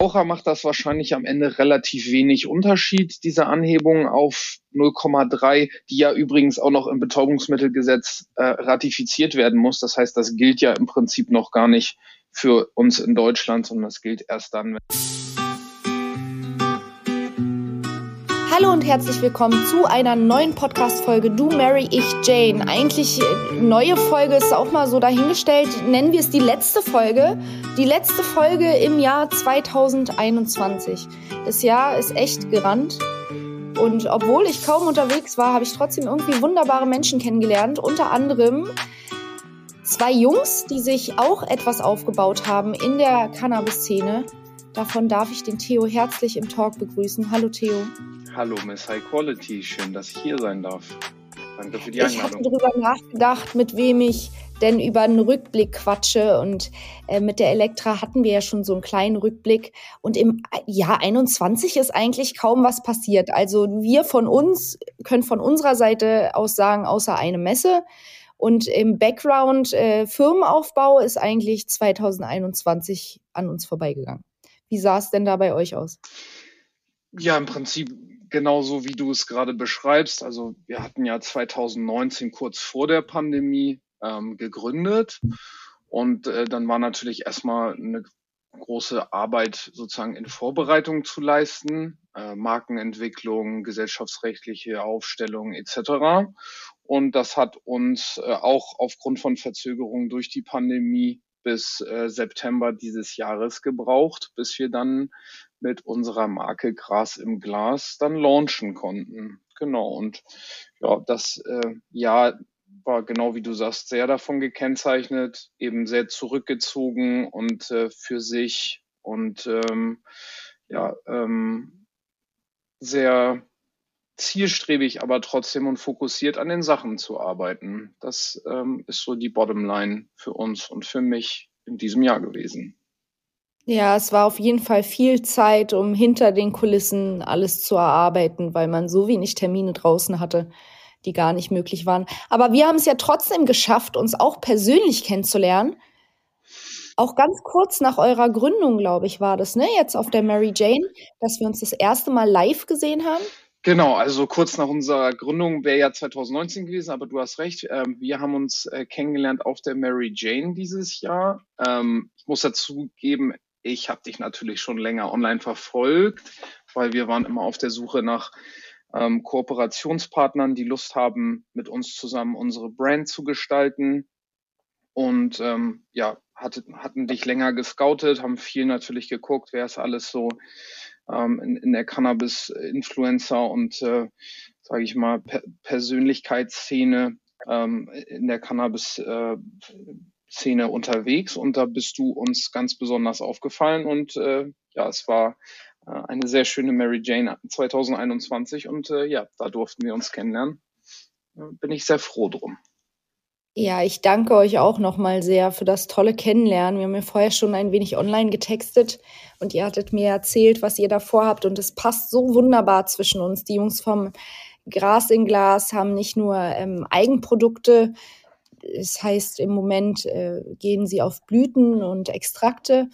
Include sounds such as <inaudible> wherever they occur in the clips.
Verbraucher macht das wahrscheinlich am Ende relativ wenig Unterschied, diese Anhebung auf 0,3, die ja übrigens auch noch im Betäubungsmittelgesetz äh, ratifiziert werden muss. Das heißt, das gilt ja im Prinzip noch gar nicht für uns in Deutschland, sondern das gilt erst dann, wenn Hallo und herzlich willkommen zu einer neuen Podcast-Folge Du Mary, ich Jane. Eigentlich äh, neue Folge ist auch mal so dahingestellt. Nennen wir es die letzte Folge. Die letzte Folge im Jahr 2021. Das Jahr ist echt gerannt. Und obwohl ich kaum unterwegs war, habe ich trotzdem irgendwie wunderbare Menschen kennengelernt. Unter anderem zwei Jungs, die sich auch etwas aufgebaut haben in der Cannabis-Szene. Davon darf ich den Theo herzlich im Talk begrüßen. Hallo Theo. Hallo Miss High Quality, schön, dass ich hier sein darf. Danke für die Einladung. Ich habe darüber nachgedacht, mit wem ich denn über einen Rückblick quatsche. Und äh, mit der Elektra hatten wir ja schon so einen kleinen Rückblick. Und im Jahr 21 ist eigentlich kaum was passiert. Also wir von uns können von unserer Seite aus sagen, außer eine Messe. Und im Background äh, Firmenaufbau ist eigentlich 2021 an uns vorbeigegangen. Wie sah es denn da bei euch aus? Ja, im Prinzip genauso wie du es gerade beschreibst. Also wir hatten ja 2019 kurz vor der Pandemie ähm, gegründet und äh, dann war natürlich erstmal eine große Arbeit sozusagen in Vorbereitung zu leisten, äh, Markenentwicklung, gesellschaftsrechtliche Aufstellung etc. Und das hat uns äh, auch aufgrund von Verzögerungen durch die Pandemie bis äh, September dieses Jahres gebraucht, bis wir dann mit unserer Marke Gras im Glas dann launchen konnten. Genau. Und ja, das äh, Jahr war genau wie du sagst, sehr davon gekennzeichnet, eben sehr zurückgezogen und äh, für sich und ähm, ja, ähm, sehr zielstrebig, aber trotzdem und fokussiert an den Sachen zu arbeiten. Das ähm, ist so die Bottomline für uns und für mich in diesem Jahr gewesen. Ja, es war auf jeden Fall viel Zeit, um hinter den Kulissen alles zu erarbeiten, weil man so wenig Termine draußen hatte, die gar nicht möglich waren. Aber wir haben es ja trotzdem geschafft, uns auch persönlich kennenzulernen. Auch ganz kurz nach eurer Gründung, glaube ich, war das, ne? Jetzt auf der Mary Jane, dass wir uns das erste Mal live gesehen haben. Genau, also kurz nach unserer Gründung wäre ja 2019 gewesen, aber du hast recht. Ähm, wir haben uns äh, kennengelernt auf der Mary Jane dieses Jahr. Ähm, ich muss dazu geben, ich habe dich natürlich schon länger online verfolgt, weil wir waren immer auf der Suche nach ähm, Kooperationspartnern, die Lust haben, mit uns zusammen unsere Brand zu gestalten. Und ähm, ja, hatte, hatten dich länger gescoutet, haben viel natürlich geguckt, wer ist alles so ähm, in, in der Cannabis-Influencer und, äh, sage ich mal, per Persönlichkeitsszene ähm, in der Cannabis- äh, Szene unterwegs und da bist du uns ganz besonders aufgefallen und äh, ja, es war äh, eine sehr schöne Mary Jane 2021 und äh, ja, da durften wir uns kennenlernen. Bin ich sehr froh drum. Ja, ich danke euch auch nochmal sehr für das tolle Kennenlernen. Wir haben ja vorher schon ein wenig online getextet und ihr hattet mir erzählt, was ihr da vorhabt und es passt so wunderbar zwischen uns. Die Jungs vom Gras in Glas haben nicht nur ähm, Eigenprodukte, es heißt, im Moment äh, gehen sie auf Blüten und Extrakte,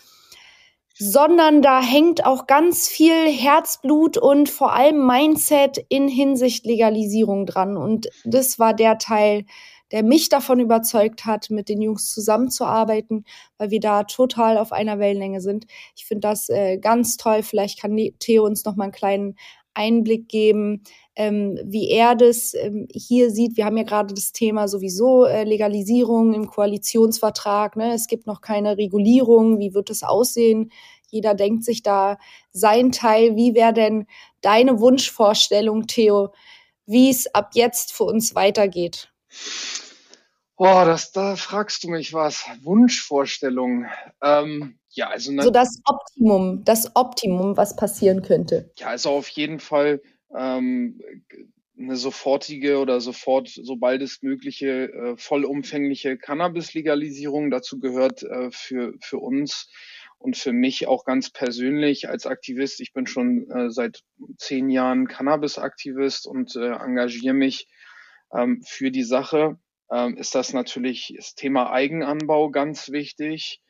sondern da hängt auch ganz viel Herzblut und vor allem Mindset in Hinsicht Legalisierung dran. Und das war der Teil, der mich davon überzeugt hat, mit den Jungs zusammenzuarbeiten, weil wir da total auf einer Wellenlänge sind. Ich finde das äh, ganz toll. Vielleicht kann Theo uns noch mal einen kleinen Einblick geben, ähm, wie er das ähm, hier sieht. Wir haben ja gerade das Thema sowieso äh, Legalisierung im Koalitionsvertrag. Ne? Es gibt noch keine Regulierung. Wie wird es aussehen? Jeder denkt sich da sein Teil. Wie wäre denn deine Wunschvorstellung, Theo, wie es ab jetzt für uns weitergeht? Boah, das, da fragst du mich was. Wunschvorstellung. Ähm, ja, also so das Optimum, das Optimum, was passieren könnte. Ja, also auf jeden Fall ähm, eine sofortige oder sofort, sobald es mögliche, äh, vollumfängliche Cannabis-Legalisierung. Dazu gehört äh, für, für uns und für mich auch ganz persönlich als Aktivist. Ich bin schon äh, seit zehn Jahren Cannabis-Aktivist und äh, engagiere mich ähm, für die Sache. Ähm, ist das natürlich das Thema Eigenanbau ganz wichtig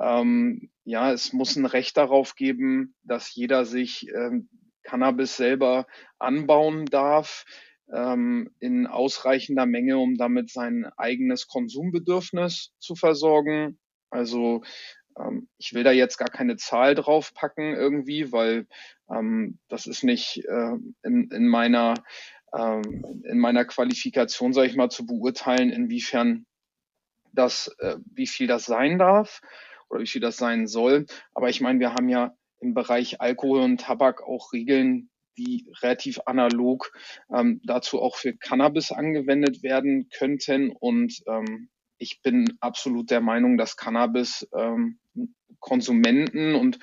Ähm, ja, es muss ein Recht darauf geben, dass jeder sich ähm, Cannabis selber anbauen darf ähm, in ausreichender Menge, um damit sein eigenes Konsumbedürfnis zu versorgen. Also ähm, ich will da jetzt gar keine Zahl draufpacken irgendwie, weil ähm, das ist nicht äh, in, in meiner ähm, in meiner Qualifikation, sage ich mal, zu beurteilen, inwiefern das, äh, wie viel das sein darf oder wie viel das sein soll. Aber ich meine, wir haben ja im Bereich Alkohol und Tabak auch Regeln, die relativ analog ähm, dazu auch für Cannabis angewendet werden könnten. Und ähm, ich bin absolut der Meinung, dass Cannabis ähm, Konsumenten und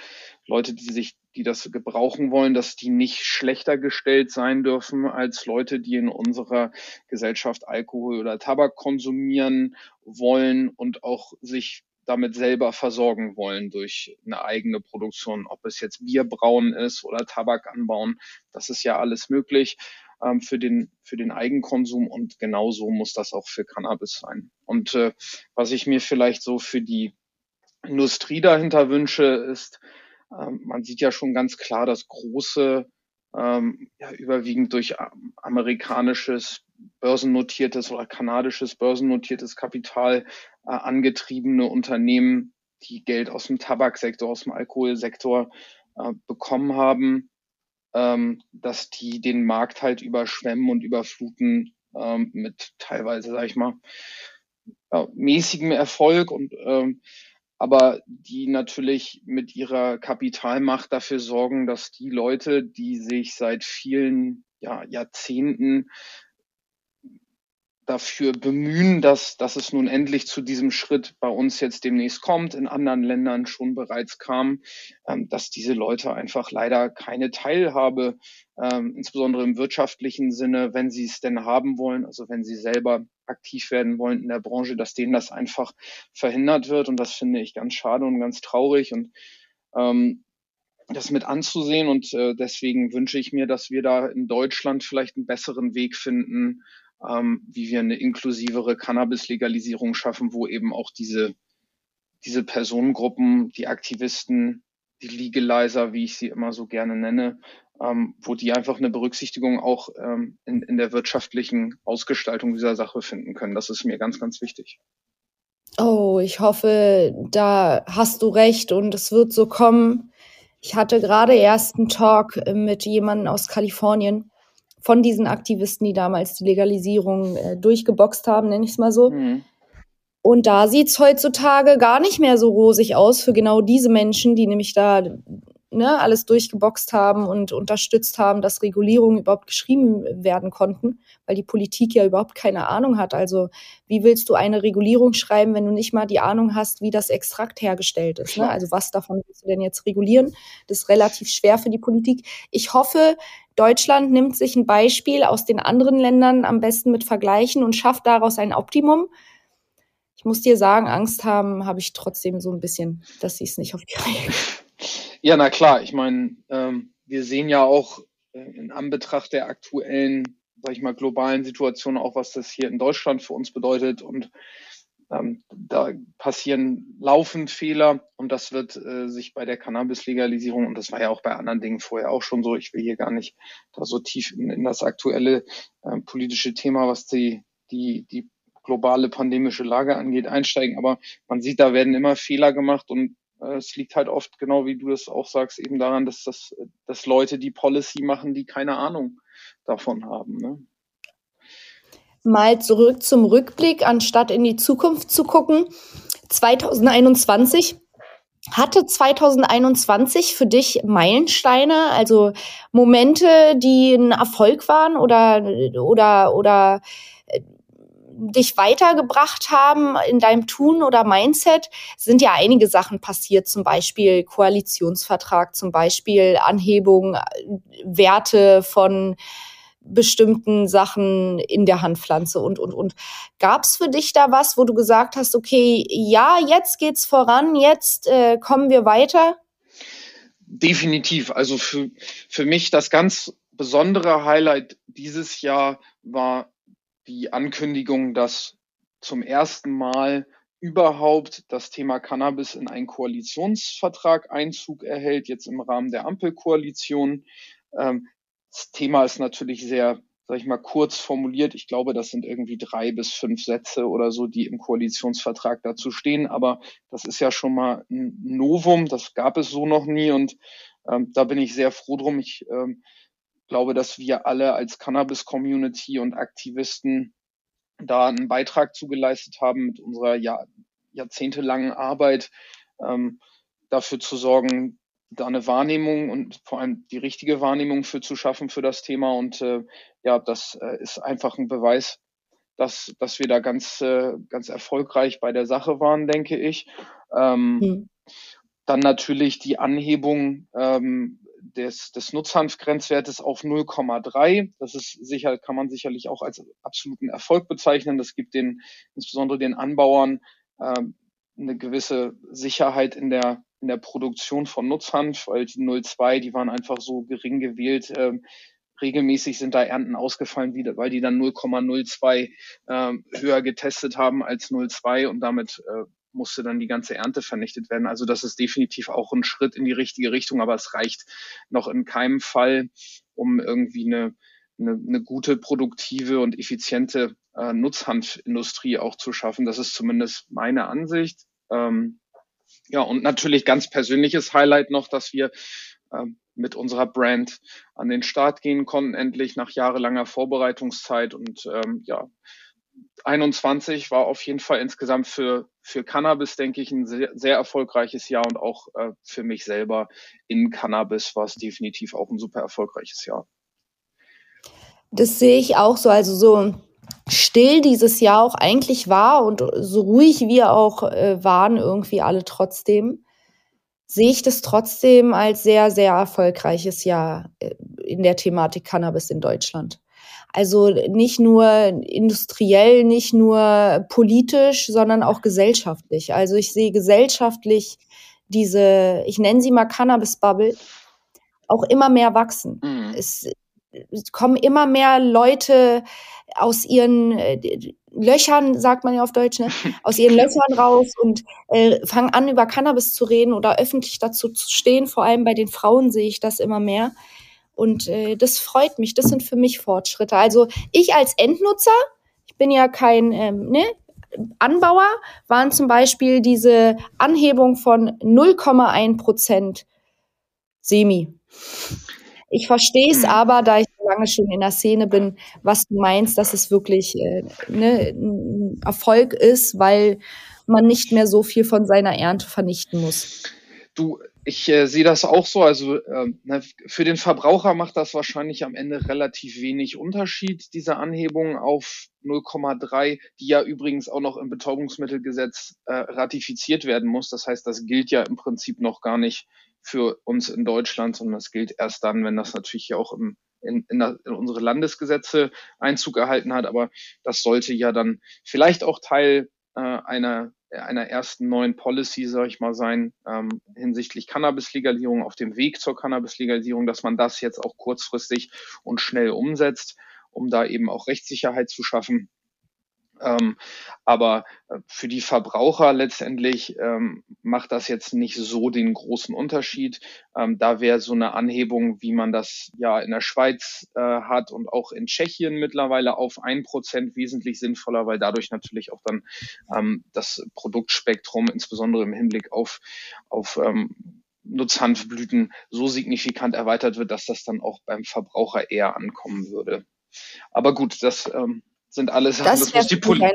Leute, die sich, die das gebrauchen wollen, dass die nicht schlechter gestellt sein dürfen als Leute, die in unserer Gesellschaft Alkohol oder Tabak konsumieren wollen und auch sich damit selber versorgen wollen durch eine eigene Produktion, ob es jetzt Bier brauen ist oder Tabak anbauen, das ist ja alles möglich ähm, für den für den Eigenkonsum und genauso muss das auch für Cannabis sein. Und äh, was ich mir vielleicht so für die Industrie dahinter wünsche, ist, man sieht ja schon ganz klar, dass große, ähm, ja, überwiegend durch amerikanisches börsennotiertes oder kanadisches börsennotiertes Kapital äh, angetriebene Unternehmen, die Geld aus dem Tabaksektor, aus dem Alkoholsektor äh, bekommen haben, ähm, dass die den Markt halt überschwemmen und überfluten ähm, mit teilweise, sag ich mal, ja, mäßigem Erfolg und ähm, aber die natürlich mit ihrer Kapitalmacht dafür sorgen, dass die Leute, die sich seit vielen ja, Jahrzehnten dafür bemühen, dass, dass es nun endlich zu diesem Schritt bei uns jetzt demnächst kommt, in anderen Ländern schon bereits kam, ähm, dass diese Leute einfach leider keine Teilhabe, ähm, insbesondere im wirtschaftlichen Sinne, wenn sie es denn haben wollen, also wenn sie selber aktiv werden wollen in der Branche, dass denen das einfach verhindert wird. Und das finde ich ganz schade und ganz traurig. Und ähm, das mit anzusehen. Und äh, deswegen wünsche ich mir, dass wir da in Deutschland vielleicht einen besseren Weg finden, ähm, wie wir eine inklusivere Cannabis-Legalisierung schaffen, wo eben auch diese, diese Personengruppen, die Aktivisten, die Legalizer, wie ich sie immer so gerne nenne, ähm, wo die einfach eine Berücksichtigung auch ähm, in, in der wirtschaftlichen Ausgestaltung dieser Sache finden können. Das ist mir ganz, ganz wichtig. Oh, ich hoffe, da hast du recht und es wird so kommen. Ich hatte gerade erst einen Talk mit jemandem aus Kalifornien, von diesen Aktivisten, die damals die Legalisierung äh, durchgeboxt haben, nenne ich es mal so. Mhm. Und da sieht's heutzutage gar nicht mehr so rosig aus für genau diese Menschen, die nämlich da ne, alles durchgeboxt haben und unterstützt haben, dass Regulierungen überhaupt geschrieben werden konnten, weil die Politik ja überhaupt keine Ahnung hat. Also wie willst du eine Regulierung schreiben, wenn du nicht mal die Ahnung hast, wie das Extrakt hergestellt ist? Ne? Also was davon willst du denn jetzt regulieren? Das ist relativ schwer für die Politik. Ich hoffe, Deutschland nimmt sich ein Beispiel aus den anderen Ländern am besten mit Vergleichen und schafft daraus ein Optimum. Ich muss dir sagen, Angst haben habe ich trotzdem so ein bisschen, dass sie es nicht auf die Reihe <laughs> ja, na klar. Ich meine, ähm, wir sehen ja auch äh, in Anbetracht der aktuellen, sag ich mal, globalen Situation auch, was das hier in Deutschland für uns bedeutet. Und ähm, da passieren laufend Fehler und das wird äh, sich bei der Cannabis-Legalisierung, und das war ja auch bei anderen Dingen vorher auch schon so, ich will hier gar nicht da so tief in, in das aktuelle äh, politische Thema, was die, die, die globale pandemische Lage angeht, einsteigen. Aber man sieht, da werden immer Fehler gemacht und äh, es liegt halt oft, genau wie du es auch sagst, eben daran, dass, das, dass Leute die Policy machen, die keine Ahnung davon haben. Ne? Mal zurück zum Rückblick, anstatt in die Zukunft zu gucken. 2021 hatte 2021 für dich Meilensteine, also Momente, die ein Erfolg waren oder oder oder dich weitergebracht haben in deinem Tun oder Mindset, sind ja einige Sachen passiert, zum Beispiel Koalitionsvertrag, zum Beispiel Anhebung, äh, Werte von bestimmten Sachen in der Handpflanze und, und, und. Gab es für dich da was, wo du gesagt hast, okay, ja, jetzt geht's voran, jetzt äh, kommen wir weiter? Definitiv. Also für, für mich das ganz besondere Highlight dieses Jahr war die Ankündigung, dass zum ersten Mal überhaupt das Thema Cannabis in einen Koalitionsvertrag Einzug erhält, jetzt im Rahmen der Ampelkoalition. Ähm, das Thema ist natürlich sehr, sag ich mal, kurz formuliert. Ich glaube, das sind irgendwie drei bis fünf Sätze oder so, die im Koalitionsvertrag dazu stehen. Aber das ist ja schon mal ein Novum. Das gab es so noch nie. Und ähm, da bin ich sehr froh drum. Ich ähm, glaube, dass wir alle als Cannabis-Community und Aktivisten da einen Beitrag zugeleistet haben mit unserer Jahr, jahrzehntelangen Arbeit, ähm, dafür zu sorgen, da eine Wahrnehmung und vor allem die richtige Wahrnehmung für zu schaffen für das Thema. Und äh, ja, das äh, ist einfach ein Beweis, dass, dass wir da ganz, äh, ganz erfolgreich bei der Sache waren, denke ich. Ähm, mhm. Dann natürlich die Anhebung ähm, des, des Nutzhanfgrenzwertes auf 0,3. Das ist sicher, kann man sicherlich auch als absoluten Erfolg bezeichnen. Das gibt den, insbesondere den Anbauern, ähm, eine gewisse Sicherheit in der, in der Produktion von Nutzhanf, weil die 0,2, die waren einfach so gering gewählt. Ähm, regelmäßig sind da Ernten ausgefallen, weil die dann 0,02 ähm, höher getestet haben als 0,2 und damit äh, musste dann die ganze Ernte vernichtet werden. Also das ist definitiv auch ein Schritt in die richtige Richtung, aber es reicht noch in keinem Fall, um irgendwie eine, eine, eine gute, produktive und effiziente äh, Nutzhanfindustrie auch zu schaffen. Das ist zumindest meine Ansicht. Ähm, ja, und natürlich ganz persönliches Highlight noch, dass wir ähm, mit unserer Brand an den Start gehen konnten, endlich nach jahrelanger Vorbereitungszeit und ähm, ja, 21 war auf jeden Fall insgesamt für, für Cannabis, denke ich, ein sehr, sehr erfolgreiches Jahr und auch äh, für mich selber in Cannabis war es definitiv auch ein super erfolgreiches Jahr. Das sehe ich auch so, also so still dieses Jahr auch eigentlich war und so ruhig wir auch äh, waren irgendwie alle trotzdem, sehe ich das trotzdem als sehr, sehr erfolgreiches Jahr äh, in der Thematik Cannabis in Deutschland. Also nicht nur industriell, nicht nur politisch, sondern auch gesellschaftlich. Also ich sehe gesellschaftlich diese, ich nenne sie mal Cannabis-Bubble, auch immer mehr wachsen. Mhm. Es, es kommen immer mehr Leute aus ihren äh, Löchern, sagt man ja auf Deutsch, ne? <laughs> aus ihren Löchern raus und äh, fangen an, über Cannabis zu reden oder öffentlich dazu zu stehen. Vor allem bei den Frauen sehe ich das immer mehr. Und äh, das freut mich. Das sind für mich Fortschritte. Also ich als Endnutzer, ich bin ja kein ähm, ne, Anbauer, waren zum Beispiel diese Anhebung von 0,1 Prozent Semi. Ich verstehe es mhm. aber, da ich lange schon in der Szene bin, was du meinst, dass es wirklich äh, ne, ein Erfolg ist, weil man nicht mehr so viel von seiner Ernte vernichten muss. Du, ich äh, sehe das auch so. Also äh, für den Verbraucher macht das wahrscheinlich am Ende relativ wenig Unterschied, diese Anhebung auf 0,3, die ja übrigens auch noch im Betäubungsmittelgesetz äh, ratifiziert werden muss. Das heißt, das gilt ja im Prinzip noch gar nicht für uns in Deutschland, sondern das gilt erst dann, wenn das natürlich auch im, in, in, in unsere Landesgesetze Einzug erhalten hat. Aber das sollte ja dann vielleicht auch Teil äh, einer einer ersten neuen Policy, sage ich mal, sein ähm, hinsichtlich Cannabis-Legalisierung auf dem Weg zur Cannabis-Legalisierung, dass man das jetzt auch kurzfristig und schnell umsetzt, um da eben auch Rechtssicherheit zu schaffen. Ähm, aber äh, für die Verbraucher letztendlich ähm, macht das jetzt nicht so den großen Unterschied. Ähm, da wäre so eine Anhebung, wie man das ja in der Schweiz äh, hat und auch in Tschechien mittlerweile auf ein Prozent wesentlich sinnvoller, weil dadurch natürlich auch dann ähm, das Produktspektrum, insbesondere im Hinblick auf, auf ähm, Nutzhanfblüten, so signifikant erweitert wird, dass das dann auch beim Verbraucher eher ankommen würde. Aber gut, das ähm, sind alles Sachen, das, das muss die Politik.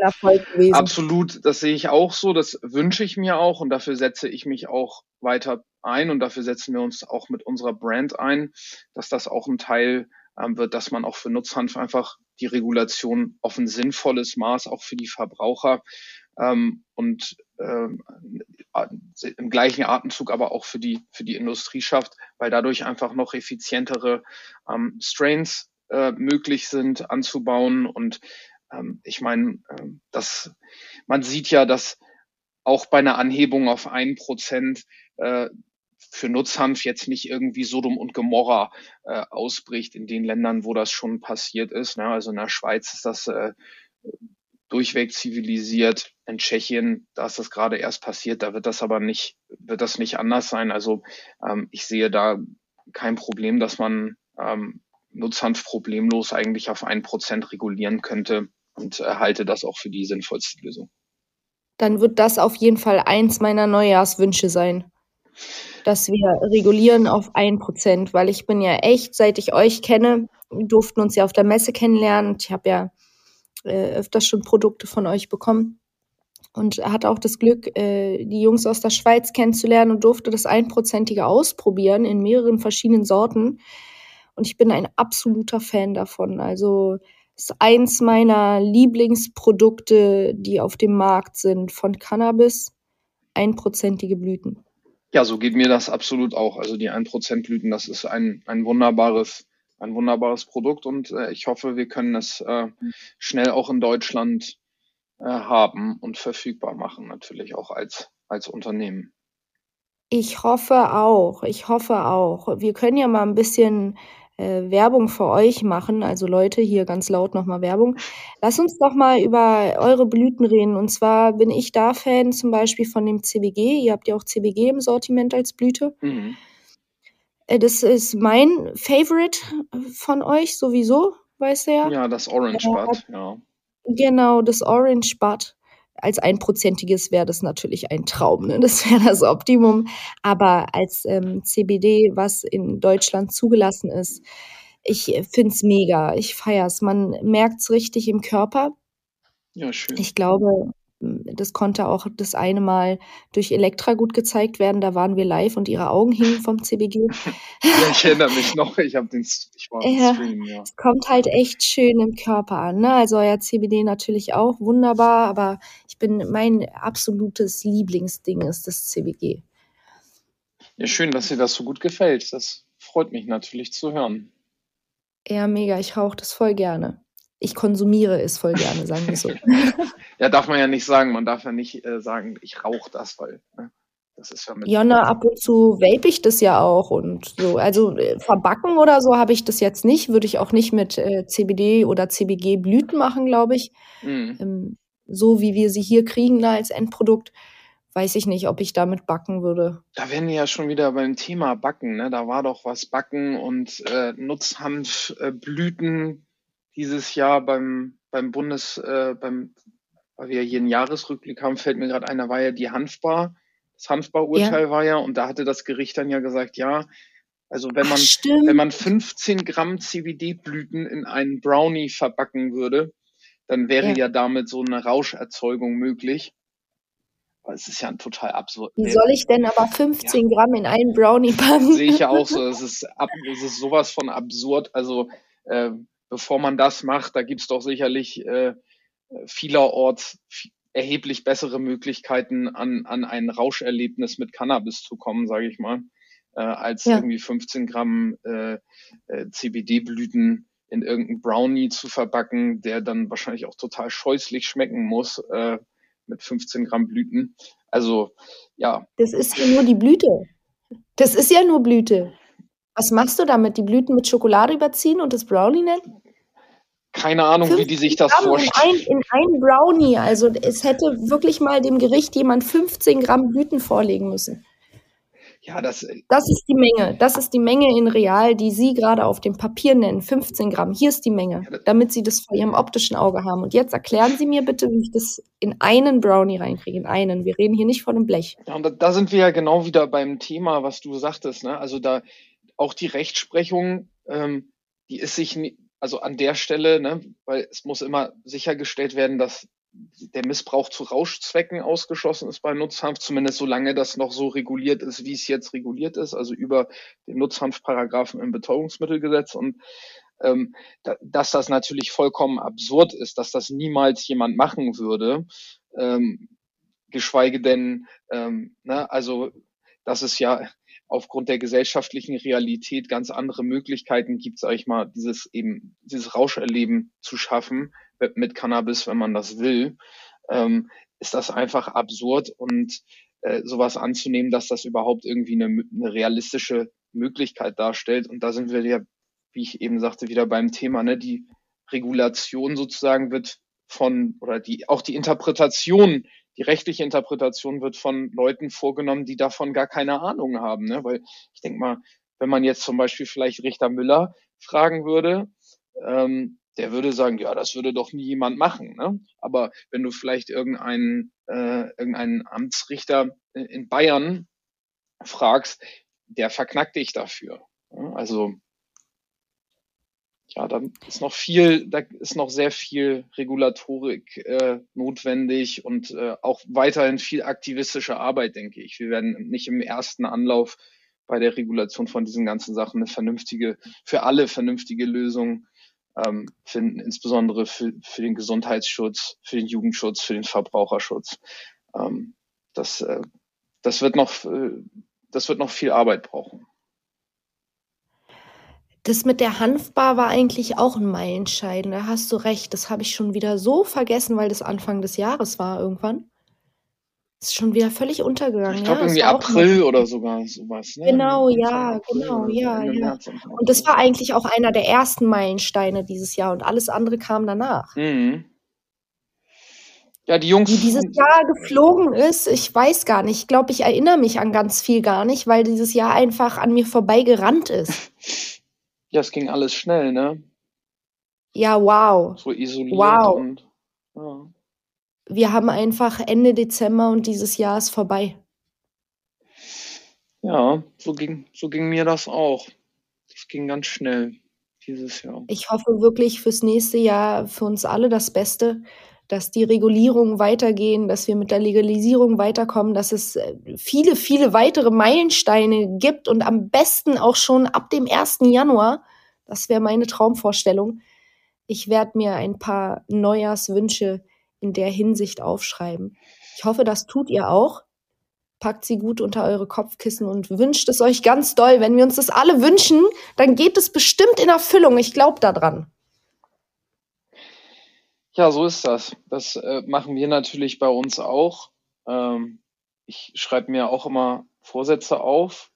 Absolut, das sehe ich auch so, das wünsche ich mir auch und dafür setze ich mich auch weiter ein und dafür setzen wir uns auch mit unserer Brand ein, dass das auch ein Teil ähm, wird, dass man auch für Nutzhanf einfach die Regulation auf ein sinnvolles Maß auch für die Verbraucher ähm, und ähm, im gleichen Atemzug aber auch für die für die Industrie schafft, weil dadurch einfach noch effizientere ähm, Strains äh, möglich sind anzubauen. Und ähm, ich meine, äh, das, man sieht ja, dass auch bei einer Anhebung auf ein Prozent äh, für Nutzhanf jetzt nicht irgendwie Sodom und Gomorra äh, ausbricht in den Ländern, wo das schon passiert ist. Ne? Also in der Schweiz ist das äh, durchweg zivilisiert. In Tschechien, da ist das gerade erst passiert, da wird das aber nicht, wird das nicht anders sein. Also ähm, ich sehe da kein Problem, dass man ähm, Nutzhanf problemlos eigentlich auf ein Prozent regulieren könnte und halte das auch für die sinnvollste Lösung. Dann wird das auf jeden Fall eins meiner Neujahrswünsche sein, dass wir regulieren auf ein Prozent, weil ich bin ja echt, seit ich euch kenne, durften uns ja auf der Messe kennenlernen. Ich habe ja äh, öfters schon Produkte von euch bekommen und hatte auch das Glück, äh, die Jungs aus der Schweiz kennenzulernen und durfte das Einprozentige ausprobieren in mehreren verschiedenen Sorten. Und ich bin ein absoluter Fan davon. Also ist eins meiner Lieblingsprodukte, die auf dem Markt sind von Cannabis, einprozentige Blüten. Ja, so geht mir das absolut auch. Also die 1% Blüten, das ist ein, ein wunderbares, ein wunderbares Produkt und äh, ich hoffe, wir können es äh, schnell auch in Deutschland äh, haben und verfügbar machen, natürlich auch als, als Unternehmen. Ich hoffe auch. Ich hoffe auch. Wir können ja mal ein bisschen äh, Werbung für euch machen. Also Leute, hier ganz laut nochmal Werbung. Lass uns doch mal über eure Blüten reden. Und zwar bin ich da Fan zum Beispiel von dem CBG. Ihr habt ja auch CBG im Sortiment als Blüte. Mhm. Äh, das ist mein Favorite von euch sowieso, weißt du ja. Ja, das Orange Bud, ja. Genau, das Orange Bud als einprozentiges wäre das natürlich ein Traum. Ne? Das wäre das Optimum. Aber als ähm, CBD, was in Deutschland zugelassen ist, ich finde es mega. Ich feiere es. Man merkt es richtig im Körper. Ja, schön. Ich glaube, das konnte auch das eine Mal durch Elektra gut gezeigt werden. Da waren wir live und ihre Augen hingen vom CBG. <laughs> ja, ich erinnere mich noch. Ich habe den, ich war ja, Stream, ja. Es kommt halt echt schön im Körper an. Ne? Also euer CBD natürlich auch wunderbar, aber ich bin mein absolutes Lieblingsding ist das CBG. Ja, schön, dass dir das so gut gefällt. Das freut mich natürlich zu hören. Ja, mega. Ich rauche das voll gerne ich konsumiere es voll gerne, sagen wir so. <laughs> ja, darf man ja nicht sagen. Man darf ja nicht äh, sagen, ich rauche das, weil ne, das ist ja mit. Ja, na, ab und zu vape ich das ja auch und so. Also äh, verbacken oder so habe ich das jetzt nicht. Würde ich auch nicht mit äh, CBD oder CBG-Blüten machen, glaube ich. Mhm. Ähm, so wie wir sie hier kriegen da als Endprodukt, weiß ich nicht, ob ich damit backen würde. Da werden wir ja schon wieder beim Thema Backen. Ne? Da war doch was Backen und äh, Nutzhanfblüten. Äh, dieses Jahr beim, beim Bundes, äh, beim, weil wir hier einen Jahresrückblick haben, fällt mir gerade einer, war ja die Hanfbar. Das Hanfbar-Urteil ja. war ja, und da hatte das Gericht dann ja gesagt, ja, also wenn man, Ach, wenn man 15 Gramm CBD-Blüten in einen Brownie verbacken würde, dann wäre ja. ja damit so eine Rauscherzeugung möglich. Aber es ist ja ein total absurd. Wie soll ich denn aber 15 ja. Gramm in einen Brownie packen? Sehe ich ja auch so. <laughs> Es ist, ab, es ist sowas von absurd. Also äh, bevor man das macht, da gibt's doch sicherlich äh, vielerorts erheblich bessere Möglichkeiten, an, an ein Rauscherlebnis mit Cannabis zu kommen, sage ich mal, äh, als ja. irgendwie 15 Gramm äh, äh, CBD-Blüten in irgendeinen Brownie zu verbacken, der dann wahrscheinlich auch total scheußlich schmecken muss äh, mit 15 Gramm Blüten. Also ja. Das ist ja nur die Blüte. Das ist ja nur Blüte. Was machst du damit? Die Blüten mit Schokolade überziehen und das Brownie nennen? Keine Ahnung, wie die sich das vorstellen. In ein, in ein Brownie. Also es hätte wirklich mal dem Gericht jemand 15 Gramm Blüten vorlegen müssen. Ja, das, äh, das ist die Menge. Das ist die Menge in Real, die Sie gerade auf dem Papier nennen. 15 Gramm. Hier ist die Menge, damit Sie das vor Ihrem optischen Auge haben. Und jetzt erklären Sie mir bitte, wie ich das in einen Brownie reinkriege. In einen. Wir reden hier nicht von einem Blech. Ja, und da, da sind wir ja genau wieder beim Thema, was du sagtest. Ne? Also da auch die Rechtsprechung, ähm, die ist sich, also an der Stelle, ne, weil es muss immer sichergestellt werden, dass der Missbrauch zu Rauschzwecken ausgeschlossen ist bei Nutzhanf, zumindest solange das noch so reguliert ist, wie es jetzt reguliert ist, also über den Nutzhanfparagraphen im Betäubungsmittelgesetz und ähm, da, dass das natürlich vollkommen absurd ist, dass das niemals jemand machen würde, ähm, geschweige denn, ähm, ne, also dass es ja aufgrund der gesellschaftlichen Realität ganz andere Möglichkeiten gibt, sage ich mal, dieses eben dieses Rauscherleben zu schaffen mit Cannabis, wenn man das will, ähm, ist das einfach absurd und äh, sowas anzunehmen, dass das überhaupt irgendwie eine, eine realistische Möglichkeit darstellt. Und da sind wir ja, wie ich eben sagte, wieder beim Thema, ne, die Regulation sozusagen wird von, oder die, auch die Interpretation, die rechtliche Interpretation wird von Leuten vorgenommen, die davon gar keine Ahnung haben. Ne? Weil ich denke mal, wenn man jetzt zum Beispiel vielleicht Richter Müller fragen würde, ähm, der würde sagen, ja, das würde doch nie jemand machen. Ne? Aber wenn du vielleicht irgendeinen, äh, irgendeinen Amtsrichter in Bayern fragst, der verknackt dich dafür. Also ja, da ist noch viel, da ist noch sehr viel Regulatorik äh, notwendig und äh, auch weiterhin viel aktivistische Arbeit, denke ich. Wir werden nicht im ersten Anlauf bei der Regulation von diesen ganzen Sachen eine vernünftige, für alle vernünftige Lösung ähm, finden, insbesondere für, für den Gesundheitsschutz, für den Jugendschutz, für den Verbraucherschutz. Ähm, das, äh, das wird noch, äh, das wird noch viel Arbeit brauchen. Das mit der Hanfbar war eigentlich auch ein Meilenstein. Da hast du recht. Das habe ich schon wieder so vergessen, weil das Anfang des Jahres war irgendwann. Ist schon wieder völlig untergegangen. Ich glaube ja, irgendwie April oder sogar sowas. Ne? Genau, ja, genau, ja, ja. Und das war eigentlich auch einer der ersten Meilensteine dieses Jahr und alles andere kam danach. Mhm. Ja, die Jungs. Wie dieses Jahr geflogen ist, ich weiß gar nicht. Ich glaube, ich erinnere mich an ganz viel gar nicht, weil dieses Jahr einfach an mir vorbeigerannt ist. <laughs> Ja, es ging alles schnell, ne? Ja, wow. So isoliert wow. und. Ja. Wir haben einfach Ende Dezember und dieses Jahr ist vorbei. Ja, so ging, so ging mir das auch. Das ging ganz schnell dieses Jahr. Ich hoffe wirklich fürs nächste Jahr für uns alle das Beste, dass die Regulierungen weitergehen, dass wir mit der Legalisierung weiterkommen, dass es äh, viele, viele weitere Meilensteine gibt und am besten auch schon ab dem 1. Januar. Das wäre meine Traumvorstellung. Ich werde mir ein paar Neujahrswünsche in der Hinsicht aufschreiben. Ich hoffe, das tut ihr auch. Packt sie gut unter eure Kopfkissen und wünscht es euch ganz doll. Wenn wir uns das alle wünschen, dann geht es bestimmt in Erfüllung. Ich glaube daran. Ja, so ist das. Das äh, machen wir natürlich bei uns auch. Ähm, ich schreibe mir auch immer Vorsätze auf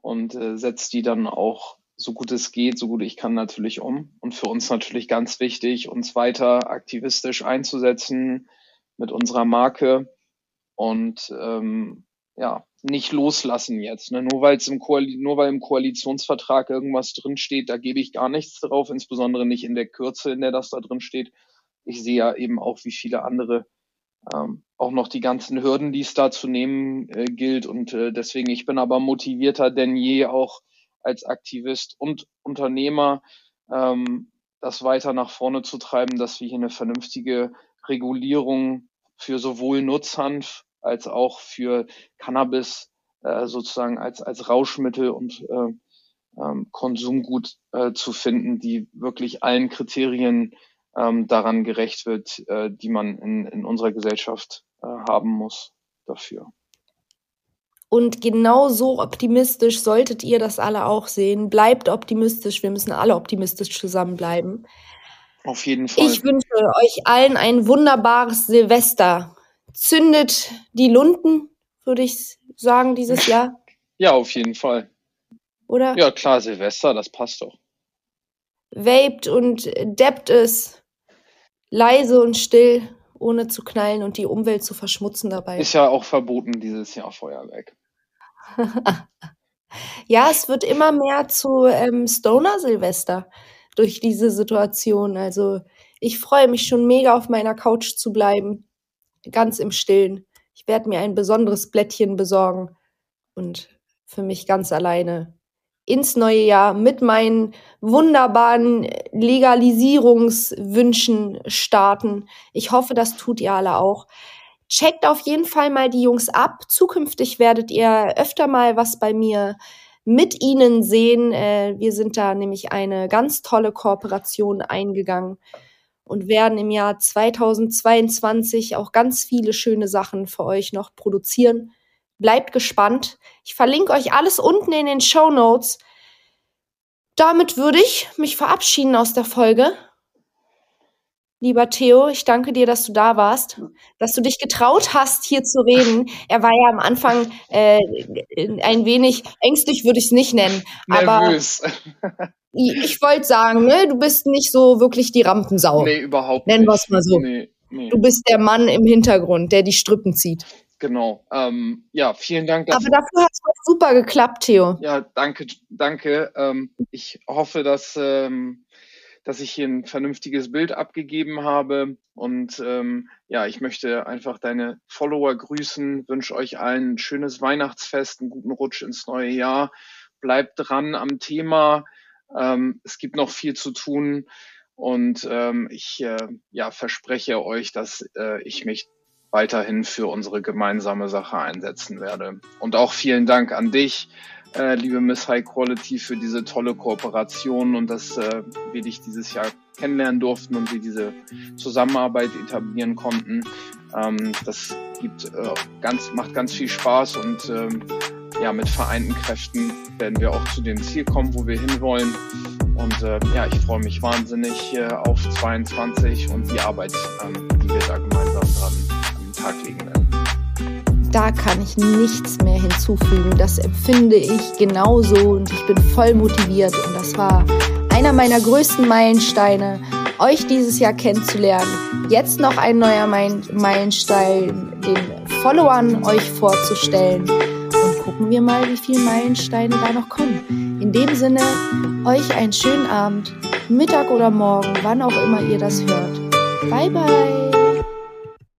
und äh, setze die dann auch so gut es geht, so gut ich kann natürlich um. Und für uns natürlich ganz wichtig, uns weiter aktivistisch einzusetzen mit unserer Marke und ähm, ja, nicht loslassen jetzt. Ne? Nur, weil's im nur weil im Koalitionsvertrag irgendwas drinsteht, da gebe ich gar nichts drauf, insbesondere nicht in der Kürze, in der das da drin steht. Ich sehe ja eben auch, wie viele andere ähm, auch noch die ganzen Hürden, die es da zu nehmen äh, gilt. Und äh, deswegen, ich bin aber motivierter denn je auch als Aktivist und Unternehmer ähm, das weiter nach vorne zu treiben, dass wir hier eine vernünftige Regulierung für sowohl Nutzhanf als auch für Cannabis äh, sozusagen als, als Rauschmittel und äh, ähm, Konsumgut äh, zu finden, die wirklich allen Kriterien ähm, daran gerecht wird, äh, die man in, in unserer Gesellschaft äh, haben muss dafür. Und genau so optimistisch solltet ihr das alle auch sehen. Bleibt optimistisch. Wir müssen alle optimistisch zusammenbleiben. Auf jeden Fall. Ich wünsche euch allen ein wunderbares Silvester. Zündet die Lunden, würde ich sagen, dieses Jahr. <laughs> Ja, auf jeden Fall. Oder? Ja, klar, Silvester, das passt doch. Vaped und deppt es leise und still, ohne zu knallen und die Umwelt zu verschmutzen dabei. Ist ja auch verboten dieses Jahr Feuerwerk. <laughs> Ja, es wird immer mehr zu ähm, Stoner-Silvester durch diese Situation. Also ich freue mich schon mega auf meiner Couch zu bleiben, ganz im Stillen. Ich werde mir ein besonderes Blättchen besorgen und für mich ganz alleine ins neue Jahr mit meinen wunderbaren Legalisierungswünschen starten. Ich hoffe, das tut ihr alle auch. Checkt auf jeden Fall mal die Jungs ab. Zukünftig werdet ihr öfter mal was bei mir mit ihnen sehen. Äh, wir sind da nämlich eine ganz tolle Kooperation eingegangen und werden im Jahr 2022 auch ganz viele schöne Sachen für euch noch produzieren. Bleibt gespannt. Ich verlinke euch alles unten in den Show Notes. Damit würde ich mich verabschieden aus der Folge. Lieber Theo, ich danke dir, dass du da warst, dass du dich getraut hast, hier zu reden. Er war ja am Anfang äh, ein wenig ängstlich, würde ich es nicht nennen. Nervös. Aber ich, ich wollte sagen, ne, du bist nicht so wirklich die Rampensau. Nee, überhaupt nicht. Nennen wir es mal so. Nee, nee. Du bist der Mann im Hintergrund, der die Strippen zieht. Genau. Ähm, ja, vielen Dank. Dafür. Aber dafür hat es super geklappt, Theo. Ja, danke, danke. Ähm, ich hoffe, dass ähm, dass ich hier ein vernünftiges Bild abgegeben habe. Und ähm, ja, ich möchte einfach deine Follower grüßen, wünsche euch allen ein schönes Weihnachtsfest, einen guten Rutsch ins neue Jahr. Bleibt dran am Thema. Ähm, es gibt noch viel zu tun. Und ähm, ich äh, ja, verspreche euch, dass äh, ich mich weiterhin für unsere gemeinsame Sache einsetzen werde. Und auch vielen Dank an dich, äh, liebe Miss High Quality, für diese tolle Kooperation und dass äh, wir dich dieses Jahr kennenlernen durften und wir diese Zusammenarbeit etablieren konnten. Ähm, das gibt äh, ganz, macht ganz viel Spaß und ähm, ja, mit vereinten Kräften werden wir auch zu dem Ziel kommen, wo wir hinwollen. Und äh, ja, ich freue mich wahnsinnig äh, auf 22 und die Arbeit, ähm, die wir da gemeinsam dran Tag legen werden da kann ich nichts mehr hinzufügen. Das empfinde ich genauso und ich bin voll motiviert. Und das war einer meiner größten Meilensteine, euch dieses Jahr kennenzulernen. Jetzt noch ein neuer Meilenstein, den Followern euch vorzustellen. Und gucken wir mal, wie viele Meilensteine da noch kommen. In dem Sinne, euch einen schönen Abend, Mittag oder Morgen, wann auch immer ihr das hört. Bye bye.